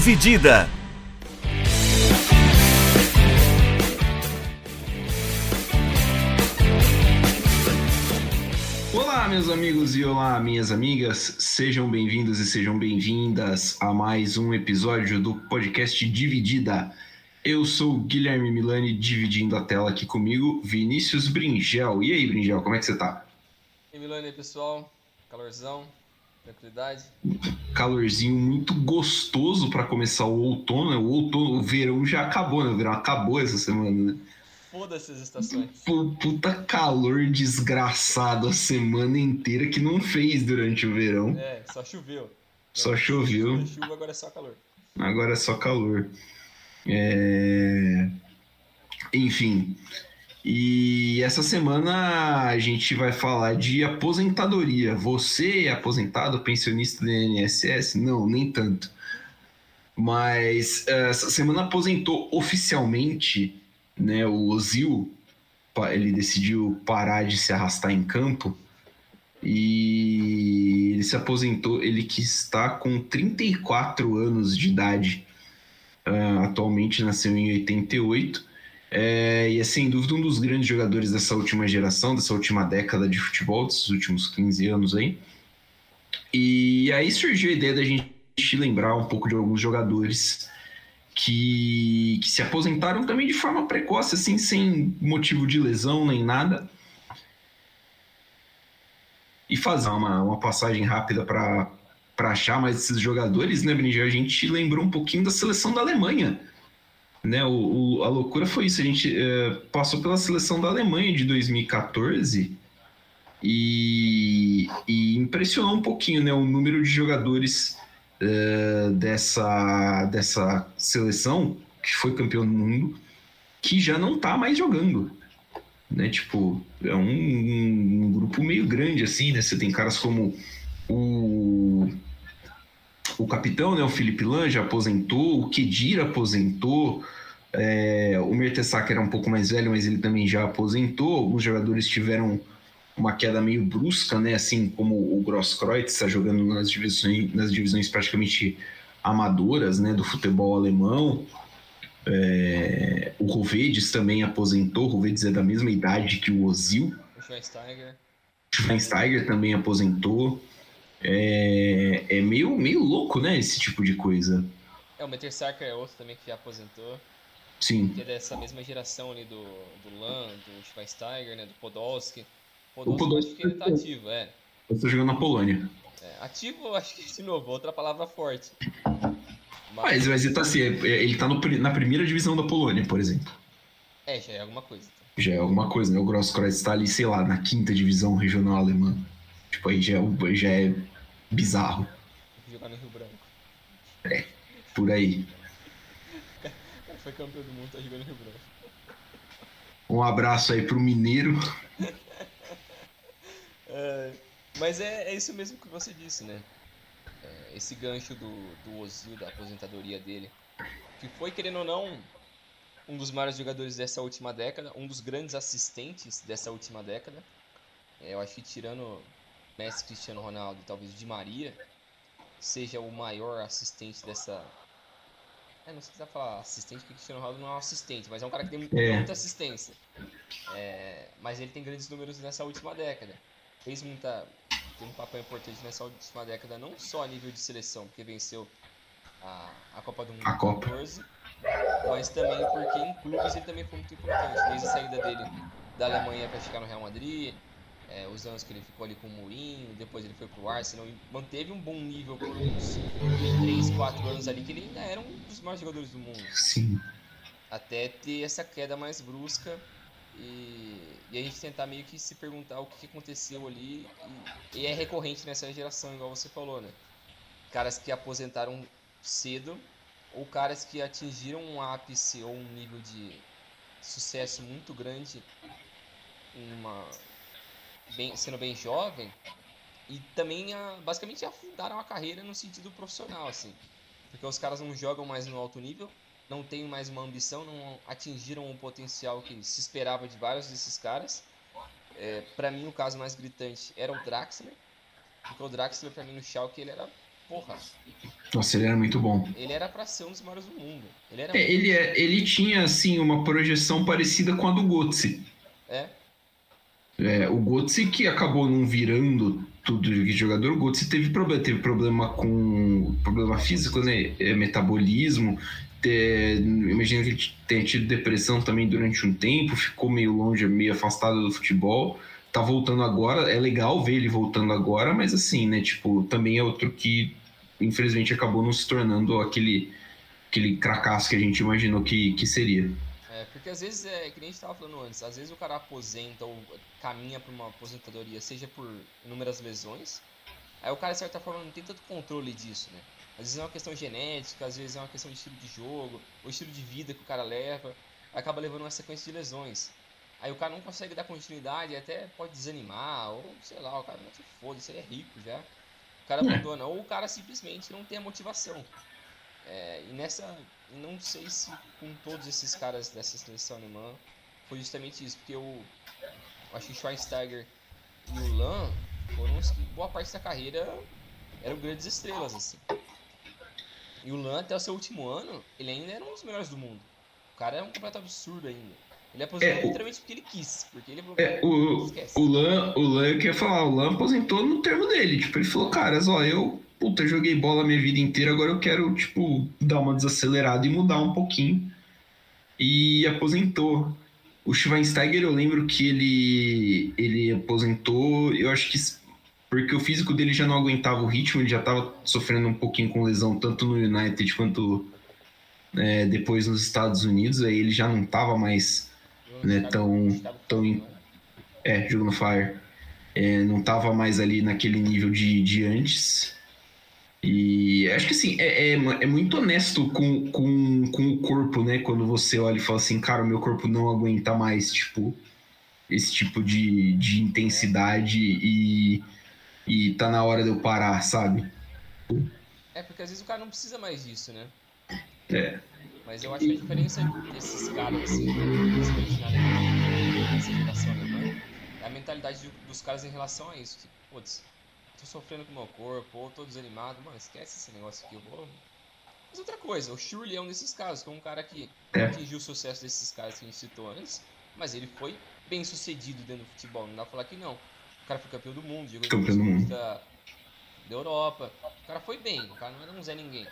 Dividida. Olá, meus amigos e olá, minhas amigas. Sejam bem-vindos e sejam bem-vindas a mais um episódio do podcast Dividida. Eu sou o Guilherme Milani, dividindo a tela aqui comigo, Vinícius Bringel. E aí, Bringel, como é que você tá? E aí, Milani, pessoal? Calorzão, tranquilidade? Calorzinho muito gostoso para começar o outono, né? O outono, o verão já acabou, né? O verão acabou essa semana, né? Foda-se as estações. Puta calor desgraçado a semana inteira que não fez durante o verão. É, só choveu. Só choveu. Chuva, agora é só calor. Agora é só calor. É... Enfim. E essa semana a gente vai falar de aposentadoria. Você é aposentado, pensionista do INSS? Não, nem tanto. Mas essa semana aposentou oficialmente né, o Ozil. Ele decidiu parar de se arrastar em campo. E ele se aposentou, ele que está com 34 anos de idade. Uh, atualmente nasceu em 88 é, e sem dúvida um dos grandes jogadores dessa última geração, dessa última década de futebol, desses últimos 15 anos aí. E aí surgiu a ideia da gente lembrar um pouco de alguns jogadores que, que se aposentaram também de forma precoce, assim, sem motivo de lesão nem nada. E fazer uma, uma passagem rápida para achar mais esses jogadores, né, Brinja? A gente lembrou um pouquinho da seleção da Alemanha né, o, o, a loucura foi isso. A gente é, passou pela seleção da Alemanha de 2014 e, e impressionou um pouquinho né, o número de jogadores é, dessa, dessa seleção, que foi campeão do mundo, que já não está mais jogando. Né? Tipo, é um, um, grupo meio grande assim, né? Você tem caras como o o capitão, né, o Felipe Lan, já aposentou, o Kedira aposentou, é, o Mertesacker era um pouco mais velho, mas ele também já aposentou. Alguns jogadores tiveram uma queda meio brusca, né, assim como o Grosskreutz está jogando nas divisões, nas divisões praticamente amadoras né, do futebol alemão. É, o Rovedes também aposentou, o Rovedes é da mesma idade que o Ozil. O Schweinsteiger. Também aposentou. É, é meio, meio louco, né? Esse tipo de coisa. É, o Mertesacker é outro também que já aposentou. Sim. É dessa mesma geração ali do, do Lan, do Schweinsteiger, né? Do Podolski. Podolski, o Podolski acho que ele tá ativo, é. Eu tô jogando na Polônia. É, ativo, acho que de novo, outra palavra forte. Mas, mas ele tá assim, ele tá no, na primeira divisão da Polônia, por exemplo. É, já é alguma coisa. Então. Já é alguma coisa, né? O Grosskreutz tá ali, sei lá, na quinta divisão regional alemã. Tipo, aí já é, já é bizarro. Jogar no Rio Branco. É, por aí. Foi campeão do mundo, tá jogando Rio Branco. Um abraço aí pro Mineiro. é, mas é, é isso mesmo que você disse, né? É, esse gancho do, do Ozil, da aposentadoria dele, que foi, querendo ou não, um dos maiores jogadores dessa última década, um dos grandes assistentes dessa última década. É, eu acho que tirando Messi, Cristiano Ronaldo, talvez Di Maria, seja o maior assistente dessa. É, não sei se dá falar assistente, porque Cristiano Ronaldo não é um assistente, mas é um cara que tem é. muita assistência. É, mas ele tem grandes números nessa última década. Fez muita. Tem um papel importante nessa última década, não só a nível de seleção, porque venceu a, a Copa do Mundo a Copa. 14, mas também porque em clubes ele também foi muito importante. Desde a saída dele da Alemanha para chegar no Real Madrid, é, os anos que ele ficou ali com o Mourinho, depois ele foi pro Arsenal e manteve um bom nível por uns 3, 4 anos ali, que ele ainda era um dos maiores jogadores do mundo. Sim. Até ter essa queda mais brusca e, e a gente tentar meio que se perguntar o que aconteceu ali. E, e é recorrente nessa geração, igual você falou, né? Caras que aposentaram cedo ou caras que atingiram um ápice ou um nível de sucesso muito grande em uma bem, sendo bem jovem e também a, basicamente afundaram a carreira no sentido profissional, assim. Porque os caras não jogam mais no alto nível, não têm mais uma ambição, não atingiram o potencial que se esperava de vários desses caras. É, para mim, o caso mais gritante era o Draxler, porque o Draxler, para mim, no Schalke, ele era porra. Nossa, ele era muito bom. Ele era pra ser um dos maiores do mundo. Ele, era é, ele, é, ele tinha, assim, uma projeção parecida com a do Götze. É. é o Götze que acabou não virando tudo de jogador, o Götze teve problema, teve problema com problema físico, né, é, metabolismo, é, imagino que ele tenha tido depressão também durante um tempo, ficou meio longe, meio afastado do futebol, tá voltando agora, é legal ver ele voltando agora, mas assim, né, tipo, também é outro que infelizmente acabou não se tornando aquele aquele cracaço que a gente imaginou que, que seria. Porque às vezes, é, que nem a gente tava falando antes, às vezes o cara aposenta ou caminha para uma aposentadoria, seja por inúmeras lesões, aí o cara, de certa forma, não tem tanto controle disso, né? Às vezes é uma questão genética, às vezes é uma questão de estilo de jogo, ou estilo de vida que o cara leva, acaba levando uma sequência de lesões. Aí o cara não consegue dar continuidade, até pode desanimar, ou sei lá, o cara não se foda, você é rico já. O cara abandona, ou o cara simplesmente não tem a motivação. É, e nessa, não sei se com todos esses caras dessa seleção alemã foi justamente isso, porque eu, acho que Schweinsteiger e o Lan foram os que boa parte da carreira eram grandes estrelas, assim. E o Lan, até o seu último ano, ele ainda era um dos melhores do mundo. O cara é um completo absurdo ainda. Ele aposentou é, literalmente porque ele quis. Porque ele é, o, o Lan, o Lan, eu queria falar, o Lan aposentou no termo dele. Tipo, ele falou, caras, ó, eu, puta, joguei bola minha vida inteira, agora eu quero, tipo, dar uma desacelerada e mudar um pouquinho. E aposentou. O Schweinsteiger, eu lembro que ele, ele aposentou, eu acho que porque o físico dele já não aguentava o ritmo, ele já estava sofrendo um pouquinho com lesão, tanto no United quanto é, depois nos Estados Unidos, aí ele já não estava mais né, tão, tão é, jogando Fire, é, não estava mais ali naquele nível de, de antes. E acho que assim, é, é, é, muito honesto com, com, com o corpo, né? Quando você olha e fala assim, cara, o meu corpo não aguenta mais, tipo, esse tipo de, de intensidade e e tá na hora de eu parar, sabe? É, porque às vezes o cara não precisa mais disso, né? É. Mas eu acho que a diferença desses caras, assim, nessa geração alemã, é a mentalidade dos caras em relação a isso. Tipo, putz, tô sofrendo com o meu corpo, ou tô desanimado, mano, esquece esse negócio aqui, eu vou. Mas outra coisa, o Shirley é um desses casos, que é um cara que é. atingiu o sucesso desses caras que a gente citou antes, mas ele foi bem sucedido dentro do futebol, não dá pra falar que não cara foi campeão do mundo, jogou campeão do mundo. Da, da Europa. O cara foi bem, o cara não era um Zé Ninguém.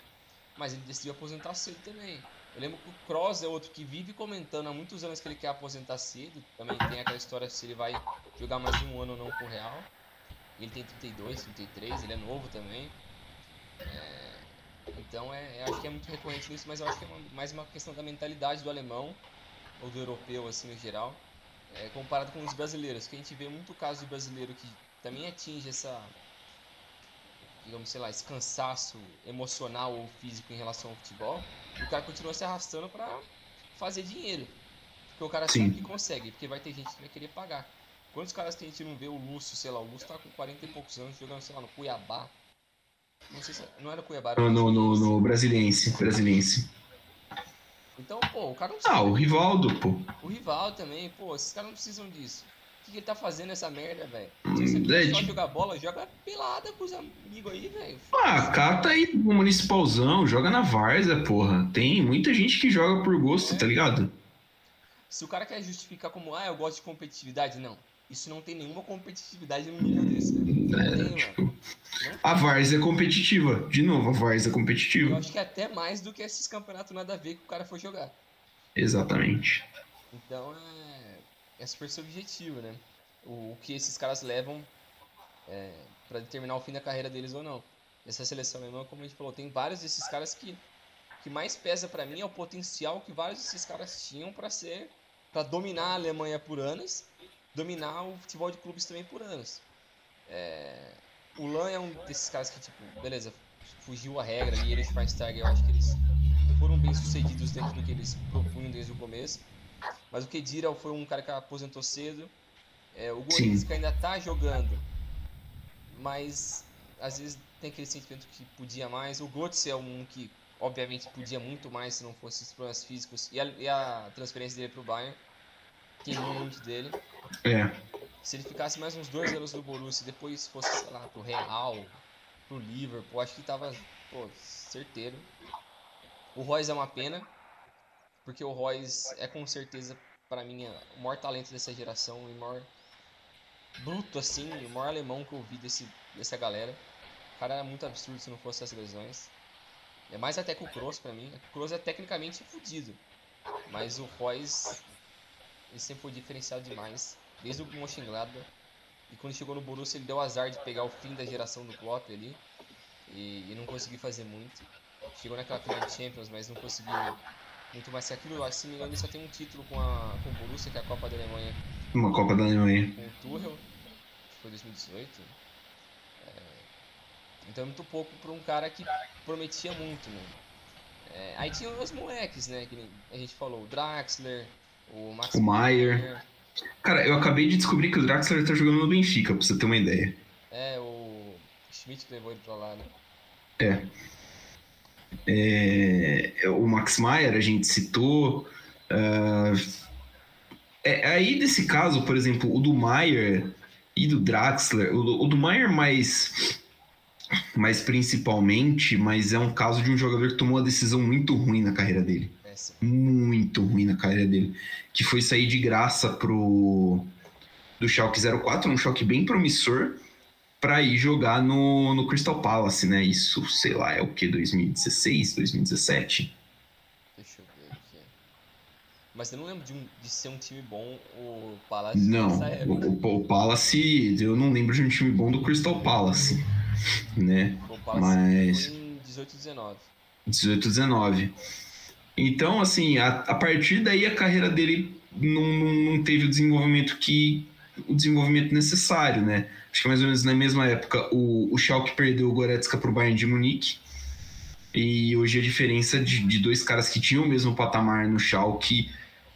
Mas ele decidiu aposentar cedo também. Eu lembro que o Cross é outro que vive comentando há muitos anos que ele quer aposentar cedo. Também tem aquela história se ele vai jogar mais um ano ou não com o Real. Ele tem 32, 33, ele é novo também. É, então é, acho que é muito recorrente nisso, mas eu acho que é uma, mais uma questão da mentalidade do alemão ou do europeu assim no geral é, comparado com os brasileiros, que a gente vê muito caso de brasileiro que também atinge essa, digamos, sei lá, esse cansaço emocional ou físico em relação ao futebol, e o cara continua se arrastando para fazer dinheiro. Porque o cara Sim. sabe que consegue, porque vai ter gente que vai querer pagar. Quantos caras que a gente não vê o Lúcio, sei lá, o Lúcio tá com 40 e poucos anos jogando, sei lá, no Cuiabá. Não sei se não era Cuiabá, era no, no, no, no Brasiliense, Brasiliense. Então, pô, o cara não precisa. Ah, o Rivaldo, pô. O Rivaldo também, pô, esses caras não precisam disso. O que, que ele tá fazendo essa merda, velho? Se você é, só jogar bola, joga pelada com os amigos aí, velho. Ah, cata aí no municipalzão, joga na Várzea, porra. Tem muita gente que joga por gosto, é. tá ligado? Se o cara quer justificar como, ah, eu gosto de competitividade, não. Isso não tem nenhuma competitividade no nível desse, né? É, tipo, a Várzea é competitiva. De novo, a Várzea é competitiva. Eu acho que é até mais do que esses campeonatos nada a ver que o cara foi jogar. Exatamente. Então é, é super subjetivo, né? O, o que esses caras levam é, para determinar o fim da carreira deles ou não. Essa seleção alemã, como a gente falou, tem vários desses caras que que mais pesa para mim é o potencial que vários desses caras tinham para ser para dominar a Alemanha por anos dominar o futebol de clubes também por anos. É... O Lan é um desses caras que, tipo, beleza, fugiu a regra e ele e o Schweinsteiger, eu acho que eles foram bem sucedidos dentro do que eles propunham desde o começo. Mas o Kedira foi um cara que aposentou cedo. É, o Goretzka ainda tá jogando, mas às vezes tem aquele sentimento que podia mais. O Götze é um que, obviamente, podia muito mais se não fosse os problemas físicos e a, e a transferência dele para o Bayern queimou muito dele. É. Se ele ficasse mais uns dois anos no Borussia e depois fosse, sei lá, pro Real, pro Liverpool, acho que tava, pô, certeiro. O Royce é uma pena, porque o Royce é com certeza, para mim, o maior talento dessa geração, o maior bruto, assim, o maior alemão que eu vi desse, dessa galera. O cara era muito absurdo se não fosse as lesões. É mais até que o Kroos pra mim. O Kroos é tecnicamente fodido. Mas o Royce, ele sempre foi diferenciado demais. Desde o Mönchengladbach. E quando chegou no Borussia, ele deu azar de pegar o fim da geração do Klopp ali. E, e não conseguiu fazer muito. Chegou naquela final de Champions, mas não conseguiu muito mais que aquilo. Acho se não me engano, ele só tem um título com, a, com o Borussia, que é a Copa da Alemanha. Uma Copa da Alemanha. Com o Tuchel, que foi 2018. É, então é muito pouco para um cara que prometia muito, né? É, aí tinha os moleques, né? Que a gente falou, o Draxler, o Max o Maier. Cara, eu acabei de descobrir que o Draxler tá jogando no Benfica, pra você ter uma ideia. É, o Schmidt levou ele pra lá, né? É. é o Max Maier a gente citou. Uh, é, aí desse caso, por exemplo, o do Maier e do Draxler, o, o do Maier mais mas principalmente, mas é um caso de um jogador que tomou uma decisão muito ruim na carreira dele. Muito ruim na carreira dele. Que foi sair de graça pro do Schalke 04, um choque bem promissor, para ir jogar no, no Crystal Palace, né? Isso, sei lá, é o que, 2016, 2017? Deixa eu ver aqui. Mas eu não lembro de, um, de ser um time bom o Palace Não, o, o, Palace, eu não lembro de um time bom do Crystal Palace né? Mas foi em 18 19. 18 19. Então, assim, a, a partir daí a carreira dele não, não, não, teve o desenvolvimento que o desenvolvimento necessário, né? Acho que mais ou menos na mesma época o, o Schalke perdeu o Goretzka para o Bayern de Munique. E hoje a diferença de, de dois caras que tinham o mesmo patamar no Schalke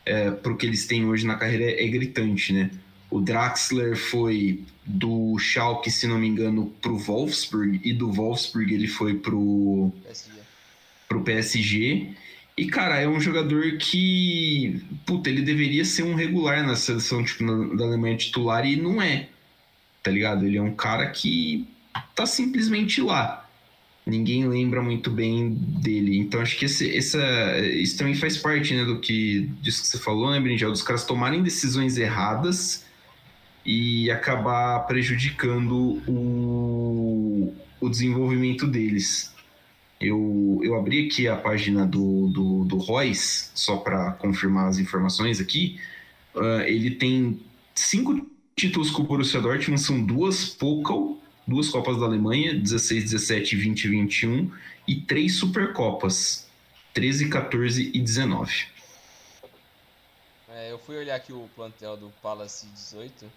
é, para o que eles têm hoje na carreira é, é gritante, né? O Draxler foi do Schalke, se não me engano, pro Wolfsburg e do Wolfsburg ele foi pro PSG. pro PSG. E cara, é um jogador que, puta, ele deveria ser um regular na seleção tipo na, da Alemanha titular e não é. Tá ligado? Ele é um cara que tá simplesmente lá. Ninguém lembra muito bem dele. Então acho que esse, essa, isso também faz parte, né, do que disso que você falou, né, Brinjal? Dos caras tomarem decisões erradas e acabar prejudicando o, o desenvolvimento deles. Eu, eu abri aqui a página do, do, do Royce, só para confirmar as informações aqui. Uh, ele tem cinco títulos com o Borussia Dortmund, são duas Pokal, duas Copas da Alemanha, 16, 17, 20 e 21, e três Supercopas, 13, 14 e 19. É, eu fui olhar aqui o plantel do Palace 18.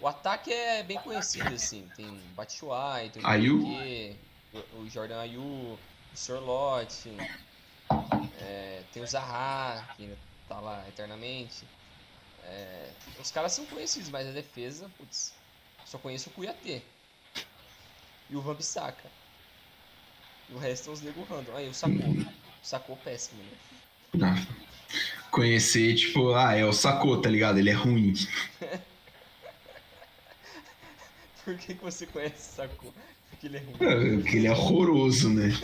O ataque é bem conhecido, assim. Tem Batshuayi, tem Ayu? O Jordan Ayu, o Sorlote, é, tem o Zaha, que tá lá eternamente. É, os caras são conhecidos, mas a defesa, putz, só conheço o Kuyate. E o Vambisaka. E o resto é os nego random. Aí o Sacou. O Sacou péssimo, né? Não. Conhecer, tipo, ah, é o Sacou, tá ligado? Ele é ruim. Por que, que você conhece Saku? Porque ele é ruim. É, porque ele é horroroso, né?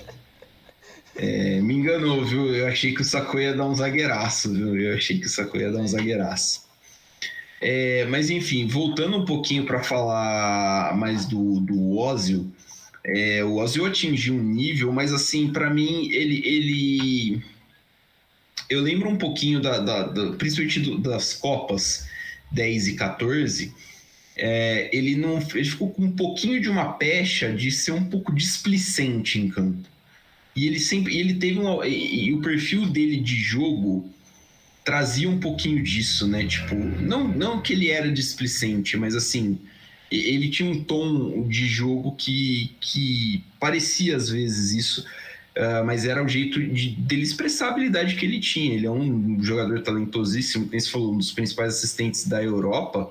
É, me enganou, viu? Eu achei que o Saku ia dar um zagueiraço, viu? Eu achei que o Saku ia dar um zagueiraço. É, mas enfim, voltando um pouquinho para falar mais do, do Ozil, é, o Ozil atingiu um nível, mas assim, para mim, ele, ele. Eu lembro um pouquinho, da, da, da principalmente das Copas 10 e 14 é, ele não ele ficou com um pouquinho de uma pecha de ser um pouco displicente em campo. E ele sempre ele teve um e, e o perfil dele de jogo trazia um pouquinho disso, né? Tipo, não não que ele era displicente, mas assim, ele tinha um tom de jogo que, que parecia às vezes isso, uh, mas era o jeito de, dele expressar a habilidade que ele tinha. Ele é um jogador talentosíssimo, como você falou, um dos principais assistentes da Europa.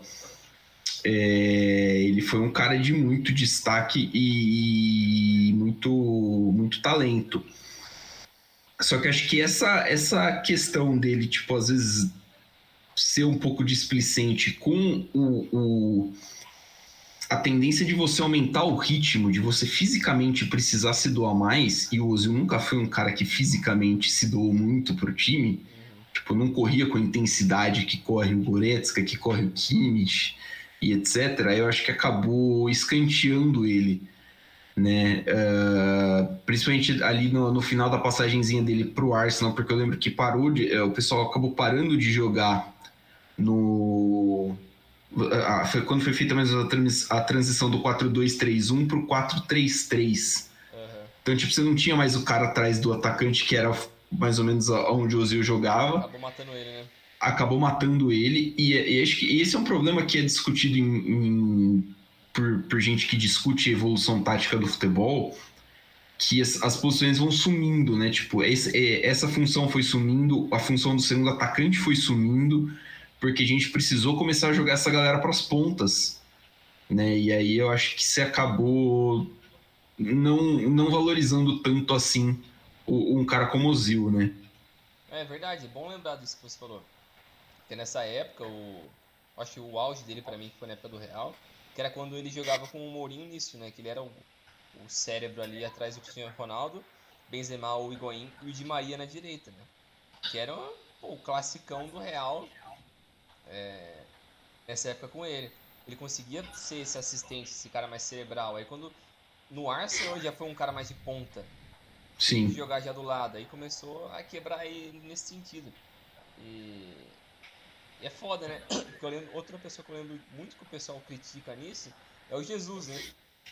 É, ele foi um cara de muito destaque e, e muito, muito talento. Só que acho que essa, essa questão dele, tipo, às vezes ser um pouco displicente com o, o a tendência de você aumentar o ritmo, de você fisicamente precisar se doar mais, e o Ozil nunca foi um cara que fisicamente se doou muito pro time, tipo, não corria com a intensidade que corre o Goretzka, que corre o Kimmich e etc. Eu acho que acabou escanteando ele, né? Uh, principalmente ali no, no, final da passagenzinha dele pro Arsenal, porque eu lembro que parou de, o pessoal acabou parando de jogar no ah, foi quando foi feita mais a transição do 4-2-3-1 pro 4-3-3. Uhum. Então, tipo, você não tinha mais o cara atrás do atacante, que era mais ou menos onde o Ozil jogava. Acabou matando ele, né? Acabou matando ele. E, e acho que esse é um problema que é discutido em, em, por, por gente que discute evolução tática do futebol que as, as, posições vão sumindo, né? Tipo, esse, é, essa função foi sumindo, a função do segundo atacante foi sumindo, porque a gente precisou começar a jogar essa galera para as pontas, né? E aí eu acho que se acabou não, não valorizando tanto assim um cara como o Zil, né? É verdade, é bom lembrar disso que você falou. Porque nessa época, o, acho que o auge dele para mim foi na época do Real, que era quando ele jogava com o Mourinho nisso, né? Que ele era o, o cérebro ali atrás do Cristiano Ronaldo, Benzema, o Higuaín e o Di Maria na direita, né? Que era pô, o classicão do Real é, nessa época com ele. Ele conseguia ser esse assistente, esse cara mais cerebral. Aí quando no Arsenal já foi um cara mais de ponta. Sim. Jogar já do lado. Aí começou a quebrar ele nesse sentido. E, e é foda, né? Porque eu lembro, outra pessoa que eu lembro muito que o pessoal critica nisso é o Jesus, né?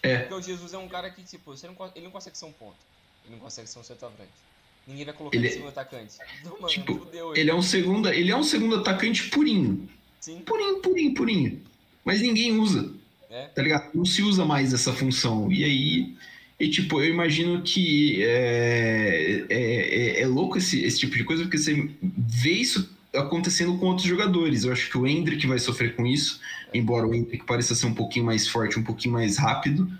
É. Porque o Jesus é um cara que, tipo, você não, ele não consegue ser um ponto. Ele não consegue ser um centroavante. Ninguém vai colocar ele, segundo atacante. Não, mano, tipo, ele é um segundo, ele é um segundo atacante purinho. Sim. Purinho, purinho, purinho. Mas ninguém usa. É. Tá ligado? Não se usa mais essa função. E aí, e, tipo, eu imagino que é, é, é, é louco esse, esse tipo de coisa, porque você vê isso acontecendo com outros jogadores. Eu acho que o Hendrick vai sofrer com isso, embora o Hendrick pareça ser um pouquinho mais forte, um pouquinho mais rápido,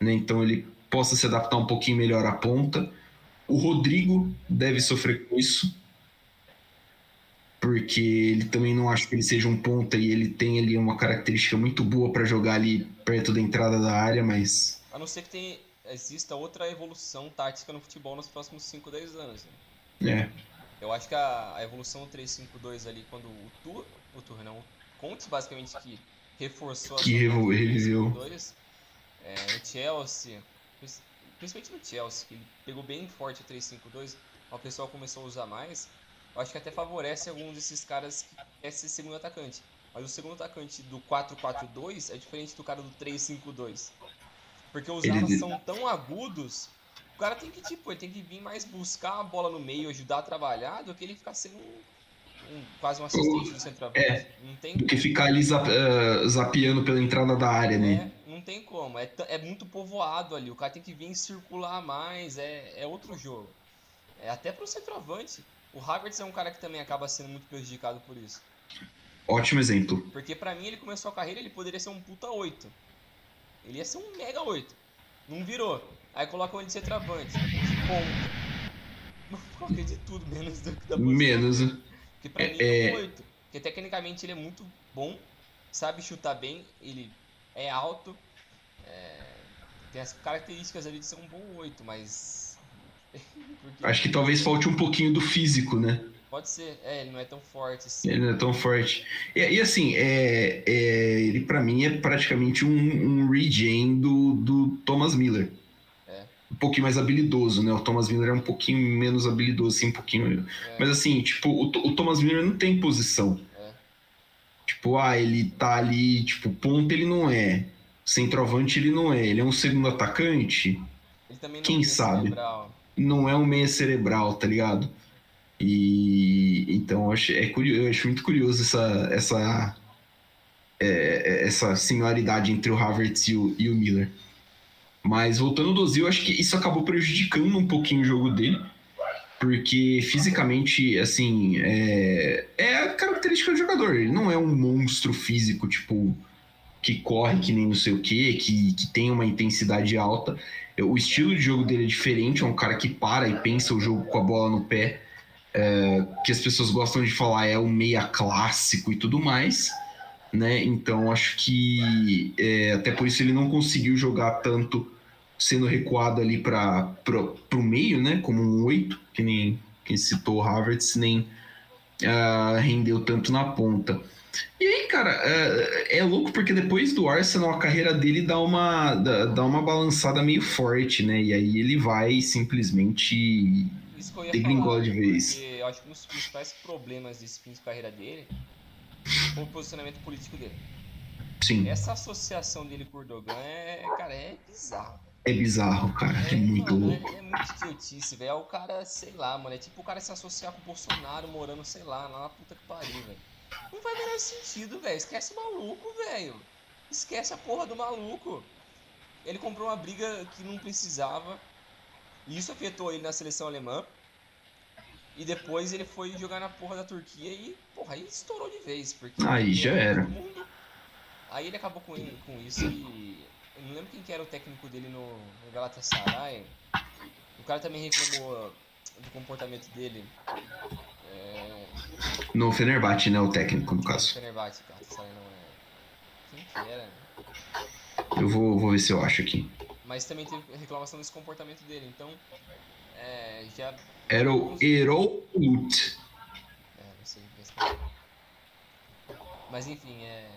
né? Então ele possa se adaptar um pouquinho melhor à ponta. O Rodrigo deve sofrer com isso, porque ele também não acha que ele seja um ponta e ele tem ali uma característica muito boa para jogar ali perto da entrada da área, mas. A não ser que tem, exista outra evolução tática no futebol nos próximos 5, 10 anos. Né? É. Eu acho que a, a evolução 3-5-2 ali, quando o Tur, o Tur não, o Contes basicamente que reforçou que reviveu. É, o Chelsea, principalmente no Chelsea, que ele pegou bem forte o 3-5-2, o pessoal começou a usar mais, eu acho que até favorece alguns desses caras que quer ser segundo atacante. Mas o segundo atacante do 4-4-2 é diferente do cara do 3-5-2. Porque os alas ele... são tão agudos, o cara tem que, tipo, ele tem que vir mais buscar a bola no meio, ajudar a trabalhar, do que ele ficar sendo um, quase um assistente do centroavante. É, não tem do que ficar ali zap, uh, zapeando pela entrada da área, né? É, não tem como. É, é muito povoado ali. O cara tem que vir circular mais. É, é outro jogo. É até pro centroavante. O Havertz é um cara que também acaba sendo muito prejudicado por isso. Ótimo exemplo. Porque para mim ele começou a carreira, ele poderia ser um puta 8. Ele ia ser um mega 8. Não virou. Aí colocam ele de centroavante. Ponto. Coloquei de tudo, menos do da Menos. Porque pra é, mim é um 8. Porque tecnicamente ele é muito bom, sabe chutar bem, ele é alto, é, tem as características ali de ser um bom 8, mas. Porque... Acho que talvez falte um pouquinho do físico, né? Pode ser, é, ele não é tão forte assim. Ele não é tão forte. E, e assim, é, é ele para mim é praticamente um, um regen do, do Thomas Miller. Um pouquinho mais habilidoso, né? O Thomas Miller é um pouquinho menos habilidoso, assim, um pouquinho. É. Mas assim, tipo, o, o Thomas Miller não tem posição. É. Tipo, ah, ele tá ali, tipo, ponto ele não é. Centroavante ele não é, ele é um segundo atacante. Quem sabe? Cerebral. Não é um meia cerebral, tá ligado? E então eu acho, é curioso, eu acho muito curioso essa essa é, é, essa similaridade entre o Havertz e o, e o Miller. Mas voltando do Ozil, acho que isso acabou prejudicando um pouquinho o jogo dele, porque fisicamente, assim, é, é a característica do jogador. Ele não é um monstro físico, tipo que corre que nem não sei o que, que, que tem uma intensidade alta. O estilo de jogo dele é diferente, é um cara que para e pensa o jogo com a bola no pé, é, que as pessoas gostam de falar é o meia clássico e tudo mais. né? Então acho que é, até por isso ele não conseguiu jogar tanto sendo recuado ali para o meio, né? Como um oito, que nem quem citou o Havertz, nem uh, rendeu tanto na ponta. E aí, cara, é, é, louco porque depois do Arsenal a carreira dele dá uma, dá, dá uma balançada meio forte, né? E aí ele vai simplesmente degringola de vez. Eu acho que um dos principais problemas desse fim de carreira dele foi o posicionamento político dele. Sim. Essa associação dele com o Erdogan é, cara, é bizarro. É bizarro, cara. É, é muito mano, louco. É, é muito idiotice, velho. É o cara, sei lá, mano. É tipo o cara se associar com o Bolsonaro morando, sei lá, lá na puta que pariu, velho. Não faz menor sentido, velho. Esquece o maluco, velho. Esquece a porra do maluco. Ele comprou uma briga que não precisava. E isso afetou ele na seleção alemã. E depois ele foi jogar na porra da Turquia e, porra, aí estourou de vez. Porque aí já era. Aí ele acabou com, com isso e. Não lembro quem que era o técnico dele no, no Galatasaray. O cara também reclamou do comportamento dele. É... No Fenerbahçe, né? O técnico, no caso. No Fenerbahçe, Galatasaray não é. Quem que era? Eu vou, vou ver se eu acho aqui. Mas também teve reclamação desse comportamento dele, então. É, já era o Erol. É, não sei. Mas enfim, é,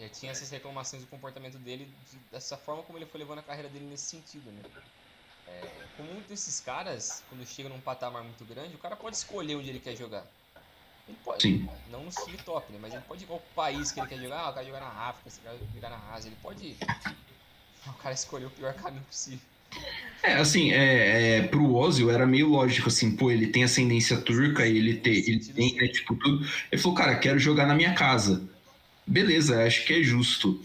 é, tinha essas reclamações do comportamento dele, de, dessa forma como ele foi levando a carreira dele nesse sentido, né? É, como muitos desses caras, quando chega num patamar muito grande, o cara pode escolher onde ele quer jogar. Ele pode, Sim. não no time top, né? Mas ele pode ir ao país que ele quer jogar, ah, eu quero jogar na África, eu quero jogar na Ásia, ele pode ir. O cara escolheu o pior caminho possível. É, assim, é, é, pro Ozil era meio lógico, assim, pô, ele tem ascendência turca ele, te, ele tem, né, tipo, tudo. Ele falou, cara, quero jogar na minha casa. Beleza, acho que é justo.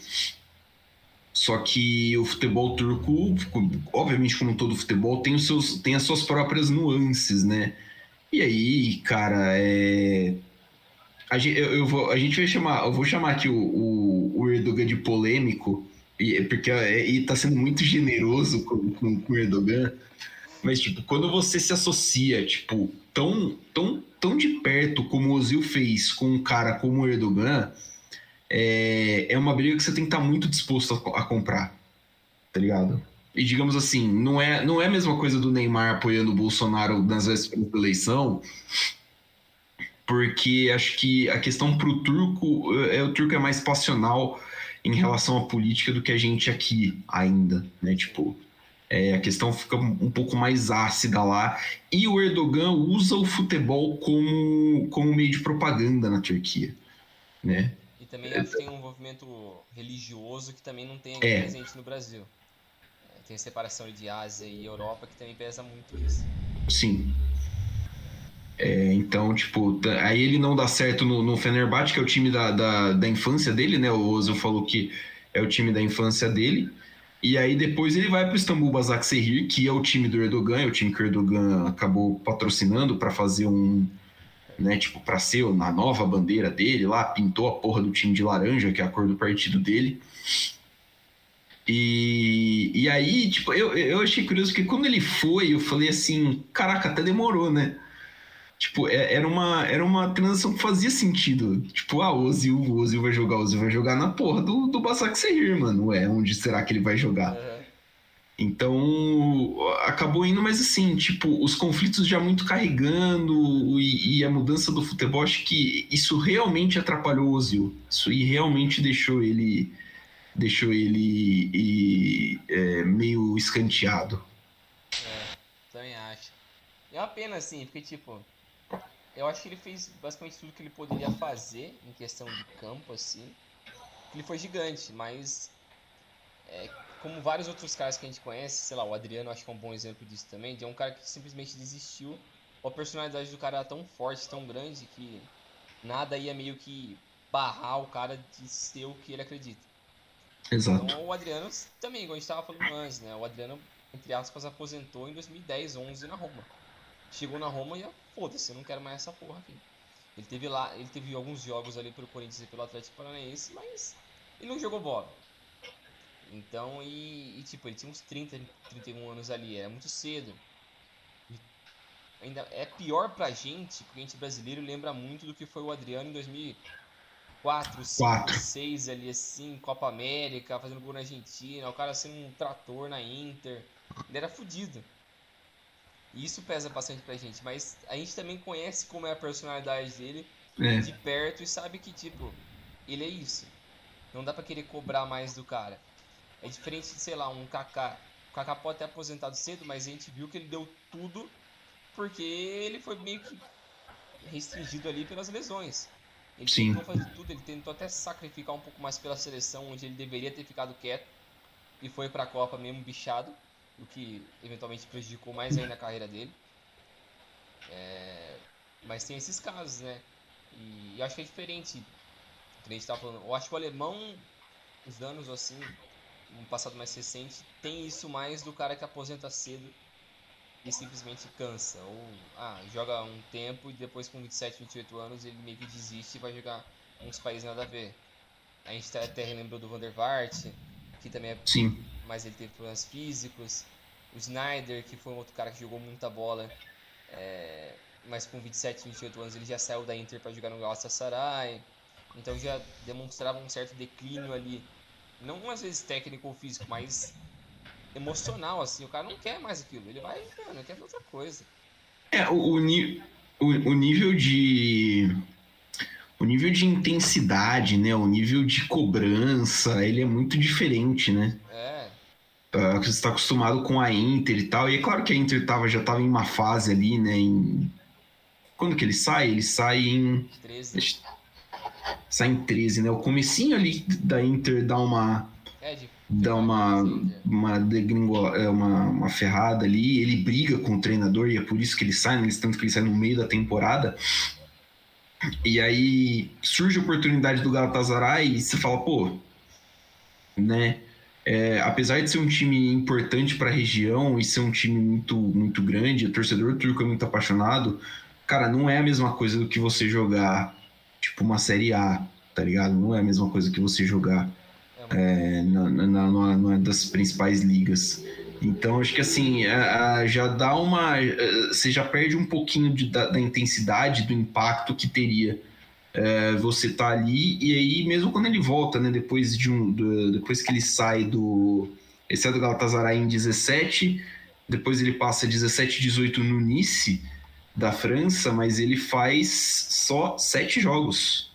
Só que o futebol turco, obviamente, como todo futebol, tem, os seus, tem as suas próprias nuances, né? E aí, cara, é. A gente, eu, eu vou, a gente vai chamar, eu vou chamar aqui o, o, o Erdogan de polêmico, e, porque é, e tá sendo muito generoso com, com, com o Erdogan. Mas, tipo, quando você se associa, tipo, tão, tão, tão de perto como o Ozil fez com um cara como o Erdogan, é, é uma briga que você tem que estar tá muito disposto a, a, comprar, tá ligado? E digamos assim, não é, não é a mesma coisa do Neymar apoiando o Bolsonaro nas vésperas da eleição, porque acho que a questão pro turco, é, o turco é mais passional em relação à política do que a gente aqui ainda, né? Tipo, é, a questão fica um pouco mais ácida lá. E o Erdogan usa o futebol como, como meio de propaganda na Turquia, né? Também acho que tem um movimento religioso que também não tem é. presente no Brasil. É, tem a separação de Ásia e Europa que também pesa muito isso. Sim. É, então, tipo, aí ele não dá certo no, no Fenerbahçe, que é o time da, da, da infância dele, né? O Ozil falou que é o time da infância dele. E aí depois ele vai para o Istambul Basaksehir, que é o time do Erdogan, é o time que o Erdogan acabou patrocinando para fazer um, né, tipo, para ser na nova bandeira dele lá, pintou a porra do time de laranja, que é a cor do partido dele. E, e aí, tipo, eu, eu achei curioso porque quando ele foi, eu falei assim, caraca, até demorou, né? Tipo, é, era uma, era uma transação que fazia sentido. Tipo, ah, o Ozil, o Ozil vai jogar, o Ozil vai jogar na porra do, do Basak mano. Ué, onde será que ele vai jogar? Uhum. Então, acabou indo, mas assim, tipo, os conflitos já muito carregando e, e, a mudança do futebol, acho que isso realmente atrapalhou o Ozil. Isso e realmente deixou ele deixou ele e, é, meio escanteado. É, também acho. É uma pena, assim, porque, tipo, eu acho que ele fez basicamente tudo que ele poderia fazer em questão de campo, assim. Ele foi gigante, mas é, como vários outros caras que a gente conhece, sei lá, o Adriano acho que é um bom exemplo disso também, de um cara que simplesmente desistiu. A personalidade do cara era tão forte, tão grande, que nada ia meio que barrar o cara de ser o que ele acredita. Exato. Então o Adriano também, igual a gente tava falando antes, né? O Adriano, entre aspas, aposentou em 2010, 11 na Roma. Chegou na Roma e foda-se, eu não quero mais essa porra aqui. Ele teve lá, ele teve alguns jogos ali pelo Corinthians e pelo Atlético Paranaense, mas ele não jogou bola. Então, e, e, tipo, ele tinha uns 30, 31 anos ali, era muito cedo. E ainda é pior pra gente, porque a gente brasileiro lembra muito do que foi o Adriano em 2000, 4, 5, 6 ali assim, Copa América, fazendo gol na Argentina, o cara sendo um trator na Inter. Ele era fodido. E isso pesa bastante pra gente, mas a gente também conhece como é a personalidade dele é. de perto e sabe que, tipo, ele é isso. Não dá para querer cobrar mais do cara. É diferente de, sei lá, um Kaká. O Kaká pode ter aposentado cedo, mas a gente viu que ele deu tudo porque ele foi meio que restringido ali pelas lesões. Ele Sim. tentou fazer tudo, ele tentou até sacrificar um pouco mais pela seleção, onde ele deveria ter ficado quieto e foi para a Copa mesmo bichado o que eventualmente prejudicou mais ainda a carreira dele. É, mas tem esses casos, né? E eu acho que é diferente. A gente tá falando, eu acho que o alemão, os danos assim, no passado mais recente, tem isso mais do cara que aposenta cedo e simplesmente cansa. Ou ah, joga um tempo e depois com 27, 28 anos ele meio que desiste e vai jogar uns países nada a ver. A gente até relembrou do Vandervaart, que também é Sim mas ele teve problemas físicos. O Snyder, que foi um outro cara que jogou muita bola, é, mas com 27, 28 anos ele já saiu da Inter para jogar no Galatasaray. Então já demonstrava um certo declínio ali, não às vezes técnico ou físico, mas emocional assim. O cara não quer mais aquilo, ele vai, mano, quer outra coisa. É, o, o, o, o nível de o nível de intensidade, né, o nível de cobrança, ele é muito diferente, né? Uh, você está acostumado com a Inter e tal. E é claro que a Inter tava, já estava em uma fase ali, né? Em... Quando que ele sai? Ele sai em. 13. Sai em 13, né? O comecinho ali da Inter dá uma. É, de... Dá uma, uma, degringo, é, uma, uma ferrada ali, ele briga com o treinador e é por isso que ele sai, né? tanto que ele sai no meio da temporada. E aí surge a oportunidade do Galatasaray e você fala, pô, né? É, apesar de ser um time importante para a região e ser um time muito, muito grande, o torcedor turco é muito apaixonado, cara, não é a mesma coisa do que você jogar, tipo, uma Série A, tá ligado? Não é a mesma coisa que você jogar é, na, na, numa das principais ligas. Então, acho que assim, já dá uma. Você já perde um pouquinho de, da, da intensidade, do impacto que teria é, você tá ali e aí mesmo quando ele volta, né, depois de um, do, depois que ele sai do, ele sai do Galatasaray em 17, depois ele passa 17, 18 no Nice da França, mas ele faz só sete jogos,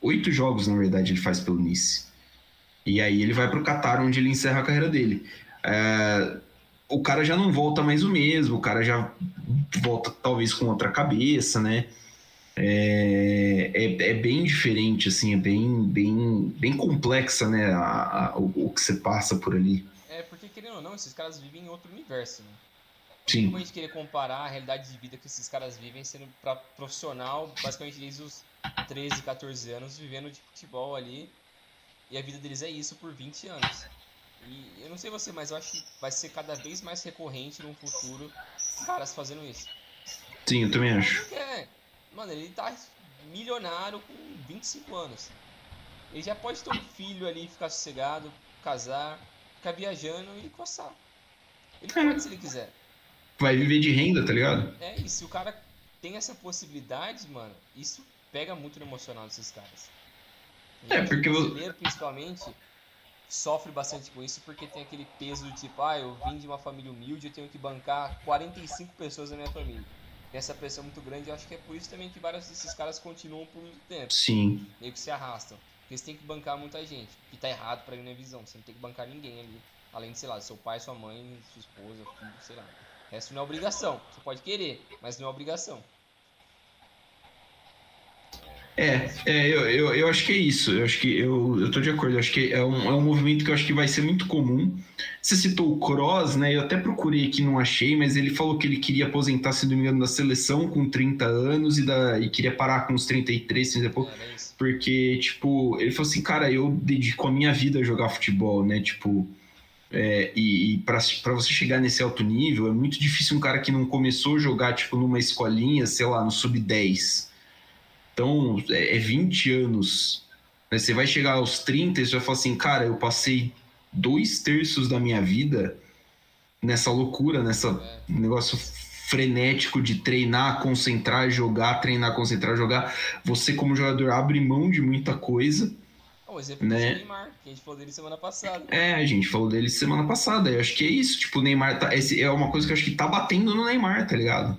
oito jogos na verdade ele faz pelo Nice. E aí ele vai para o Qatar onde ele encerra a carreira dele. É, o cara já não volta mais o mesmo, o cara já volta talvez com outra cabeça, né? é, é, é, bem diferente, assim, é bem, bem, bem complexa, né, a, a, o, o, que você passa por ali. É, porque querendo ou não, esses caras vivem em outro universo, né? Sim. Como a gente querer comparar a realidade de vida que esses caras vivem sendo pra profissional, basicamente desde os 13, 14 anos, vivendo de futebol ali, e a vida deles é isso por 20 anos. E eu não sei você, mas eu acho que vai ser cada vez mais recorrente no futuro caras fazendo isso. Sim, eu também acho. É, Mano, ele tá milionário com 25 anos. Ele já pode ter um filho ali, ficar sossegado, casar, ficar viajando e coçar. Ele pode se ele quiser. Vai viver de renda, tá ligado? É, e se o cara tem essa possibilidade, mano, isso pega muito no emocional desses caras. E é, porque o brasileiro, principalmente, sofre bastante com isso porque tem aquele peso do tipo, ah, eu vim de uma família humilde, eu tenho que bancar 45 pessoas da minha família tem essa pressão muito grande. Eu acho que é por isso também que vários desses caras continuam por muito tempo. Sim. Meio que se arrastam. Porque você tem que bancar muita gente. Que tá errado pra minha visão. Você não tem que bancar ninguém ali. Além de, sei lá, seu pai, sua mãe, sua esposa, filho, sei lá. Essa não é obrigação. Você pode querer, mas não é obrigação. É, é eu, eu, eu acho que é isso. Eu acho que eu, eu tô de acordo. Eu acho que é um, é um movimento que eu acho que vai ser muito comum. Você citou o Cross, né? Eu até procurei aqui, não achei, mas ele falou que ele queria aposentar, se não me engano, da seleção com 30 anos e, da, e queria parar com uns 33, 30 e pouco. É, porque, tipo, ele falou assim, cara, eu dedico a minha vida a jogar futebol, né? Tipo. É, e, e para você chegar nesse alto nível, é muito difícil um cara que não começou a jogar, tipo, numa escolinha, sei lá, no sub-10 então, é, é 20 anos. Né? Você vai chegar aos 30 e você vai falar assim, cara, eu passei dois terços da minha vida nessa loucura, nessa negócio frenético de treinar, concentrar, jogar, treinar, concentrar, jogar, você como jogador abre mão de muita coisa. O exemplo né? do Neymar, que a gente falou dele semana passada. É, a gente falou dele semana passada. Eu acho que é isso. Tipo, o Neymar tá. Esse é uma coisa que eu acho que tá batendo no Neymar, tá ligado?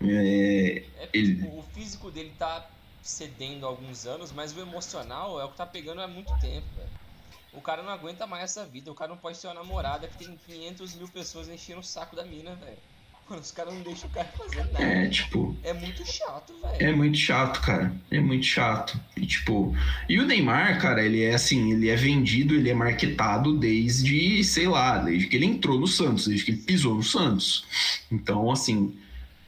É, é ele... tipo, o físico dele tá cedendo há alguns anos, mas o emocional é o que tá pegando há muito tempo, velho. O cara não aguenta mais essa vida. O cara não pode ter uma namorada que tem 500 mil pessoas enchendo o saco da mina, velho. Mano, os caras não deixam o cara fazer nada. É, tipo. É muito chato, velho. É muito chato, cara. É muito chato. E, tipo. E o Neymar, cara, ele é assim, ele é vendido, ele é marketado desde, sei lá, desde que ele entrou no Santos, desde que ele pisou no Santos. Então, assim.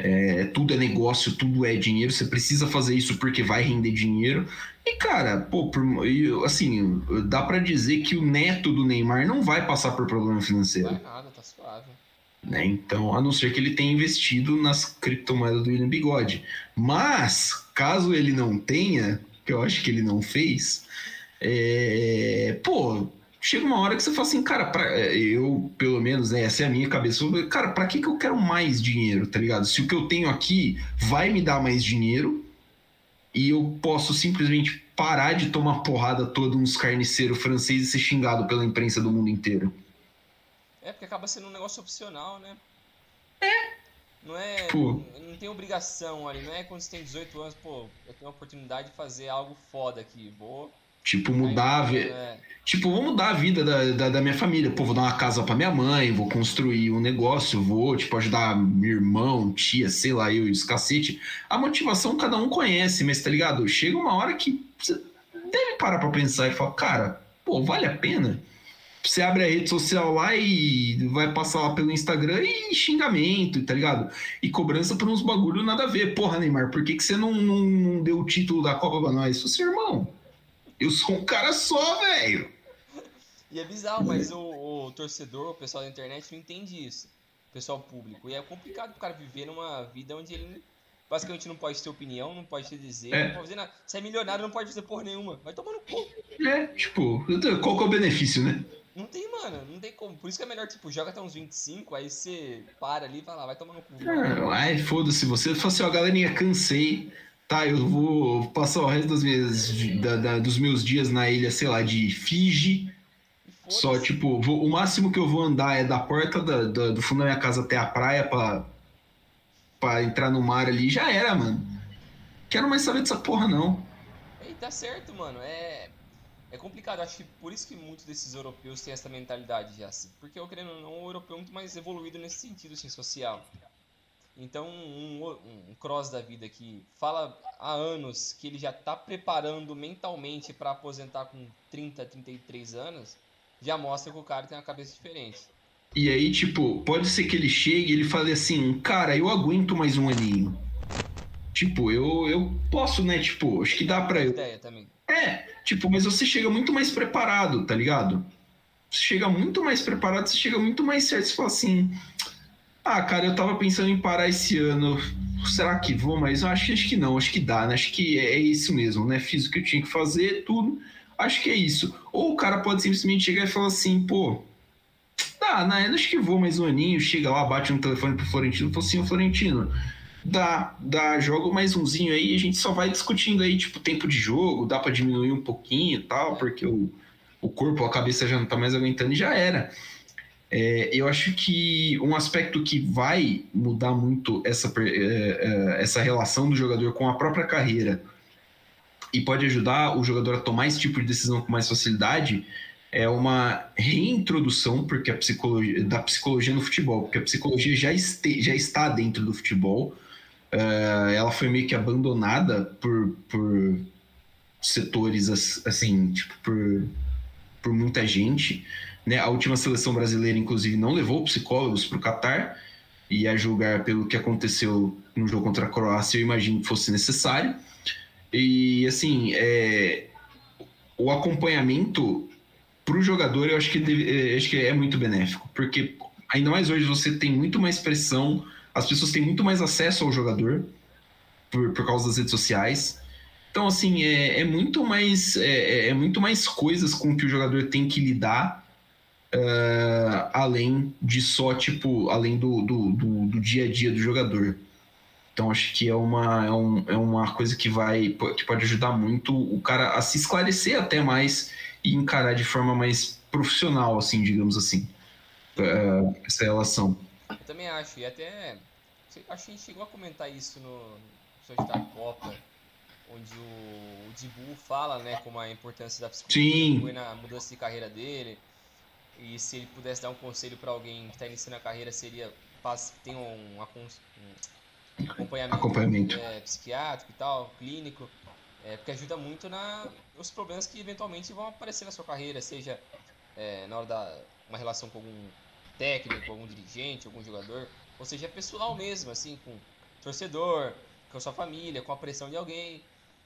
É, tudo é negócio, tudo é dinheiro, você precisa fazer isso porque vai render dinheiro. E, cara, pô, por, assim, dá para dizer que o neto do Neymar não vai passar por problema financeiro. Não vai nada. Né? Então, a não ser que ele tenha investido nas criptomoedas do William Bigode. Mas, caso ele não tenha, que eu acho que ele não fez, é... pô, chega uma hora que você fala assim, cara, pra, eu, pelo menos, né, essa é a minha cabeça, cara, pra que, que eu quero mais dinheiro, tá ligado? Se o que eu tenho aqui vai me dar mais dinheiro e eu posso simplesmente parar de tomar porrada toda uns carniceiros franceses e ser xingado pela imprensa do mundo inteiro. É, porque acaba sendo um negócio opcional, né? É. Não é. Pô. Não tem obrigação ali, não é quando você tem 18 anos, pô, eu tenho a oportunidade de fazer algo foda aqui, vou Tipo, mudar a vida. É. Tipo, vou mudar a vida da, da, da, minha família. Pô, vou dar uma casa pra minha mãe, vou construir um negócio, vou, tipo, ajudar meu irmão, tia, sei lá, eu e os cacete. A motivação cada um conhece, mas tá ligado? Chega uma hora que você deve parar pra pensar e falar, cara, pô, vale a pena? Você abre a rede social lá e vai passar lá pelo Instagram e xingamento, tá ligado? E cobrança por uns bagulho nada a ver. Porra, Neymar, por que, que você não, não, deu o título da Copa pra nós? Você, irmão, eu sou um cara só, velho. E é bizarro, mas o, o, torcedor, o pessoal da internet não entende isso. O pessoal público. E é complicado pro cara viver numa vida onde ele basicamente não pode ter opinião, não pode ter dizer, é. não pode fazer nada. Se é milionário, não pode fazer porra nenhuma. Vai tomar no cu. É, tipo, qual que é o benefício, né? Não tem, mano, não tem como. Por isso que é melhor, tipo, joga até uns 25, aí você para ali e fala, vai tomar no cu. Ah, ai, foda-se, você fala assim, ó, galerinha, cansei tá, eu vou passar o resto das minhas, da, da, dos meus dias na ilha, sei lá, de Fiji. Só, tipo, vou, o máximo que eu vou andar é da porta da, da, do fundo da minha casa até a praia pra, pra entrar no mar ali. Já era, mano. Quero mais saber dessa porra, não. E tá certo, mano. É, é complicado. Acho que por isso que muitos desses europeus têm essa mentalidade já. Assim. Porque, eu querendo ou não, o europeu é muito mais evoluído nesse sentido, assim, social. Então, um, um, cross da vida que fala há anos que ele já está preparando mentalmente para aposentar com 30, 33 anos, já mostra que o cara tem uma cabeça diferente. E aí, tipo, pode ser que ele chegue e ele fale assim, cara, eu aguento mais um aninho. Tipo, eu, eu posso, né? Tipo, acho que dá pra eu. Ideia também. É, tipo, mas você chega muito mais preparado, tá ligado? Você chega muito mais preparado, você chega muito mais certo. Você fala assim, ah, cara, eu tava pensando em parar esse ano. Será que vou? Mas eu acho, acho que não, acho que dá, né? Acho que é isso mesmo, né? Fiz o que eu tinha que fazer, tudo. Acho que é isso. Ou o cara pode simplesmente chegar e falar assim, pô, dá, né? Acho que vou mais um aninho, chega lá, bate no telefone pro Florentino e fala assim, ô Florentino, dá, dá, joga mais umzinho aí, a gente só vai discutindo aí, tipo, tempo de jogo, dá para diminuir um pouquinho e tal, porque o, o corpo, a cabeça já não tá mais aguentando e já era. É, eu acho que um aspecto que vai mudar muito essa, é, é, essa relação do jogador com a própria carreira e pode ajudar o jogador a tomar esse tipo de decisão com mais facilidade é uma reintrodução porque a psicologia, da psicologia no futebol, porque a psicologia já, este, já está dentro do futebol, uh, ela foi meio que abandonada por, por setores assim, tipo, por, por muita gente. Né? A última seleção brasileira, inclusive, não levou psicólogos para o Catar, e a julgar pelo que aconteceu no jogo contra a Croácia, eu imagino que fosse necessário. E, assim, é, o acompanhamento para o jogador, eu acho que, deve, é, acho que é muito benéfico, porque ainda mais hoje você tem muito mais pressão, as pessoas têm muito mais acesso ao jogador por, por causa das redes sociais. Então, assim, é, é muito mais é, é muito mais coisas com que o jogador tem que lidar uh, além de só, tipo, além do, do, do, do, dia a dia do jogador. Então acho que é uma, é, um, é uma coisa que vai que pode ajudar muito o cara a se esclarecer até mais e encarar de forma mais profissional, assim, digamos assim, uh, essa relação. Eu também acho, e até acho que a gente chegou a comentar isso no, no da Copa, onde o, o Dibu fala, né, como a importância da psicologia foi na mudança de carreira dele. E se ele pudesse dar um conselho para alguém que está iniciando a carreira, seria tem um, um acompanhamento, acompanhamento. É, psiquiátrico e tal, clínico, é, porque ajuda muito na os problemas que eventualmente vão aparecer na sua carreira, seja é, na hora da uma relação com algum técnico, algum dirigente, algum jogador, ou seja, pessoal mesmo, assim, com torcedor, com a sua família, com a pressão de alguém.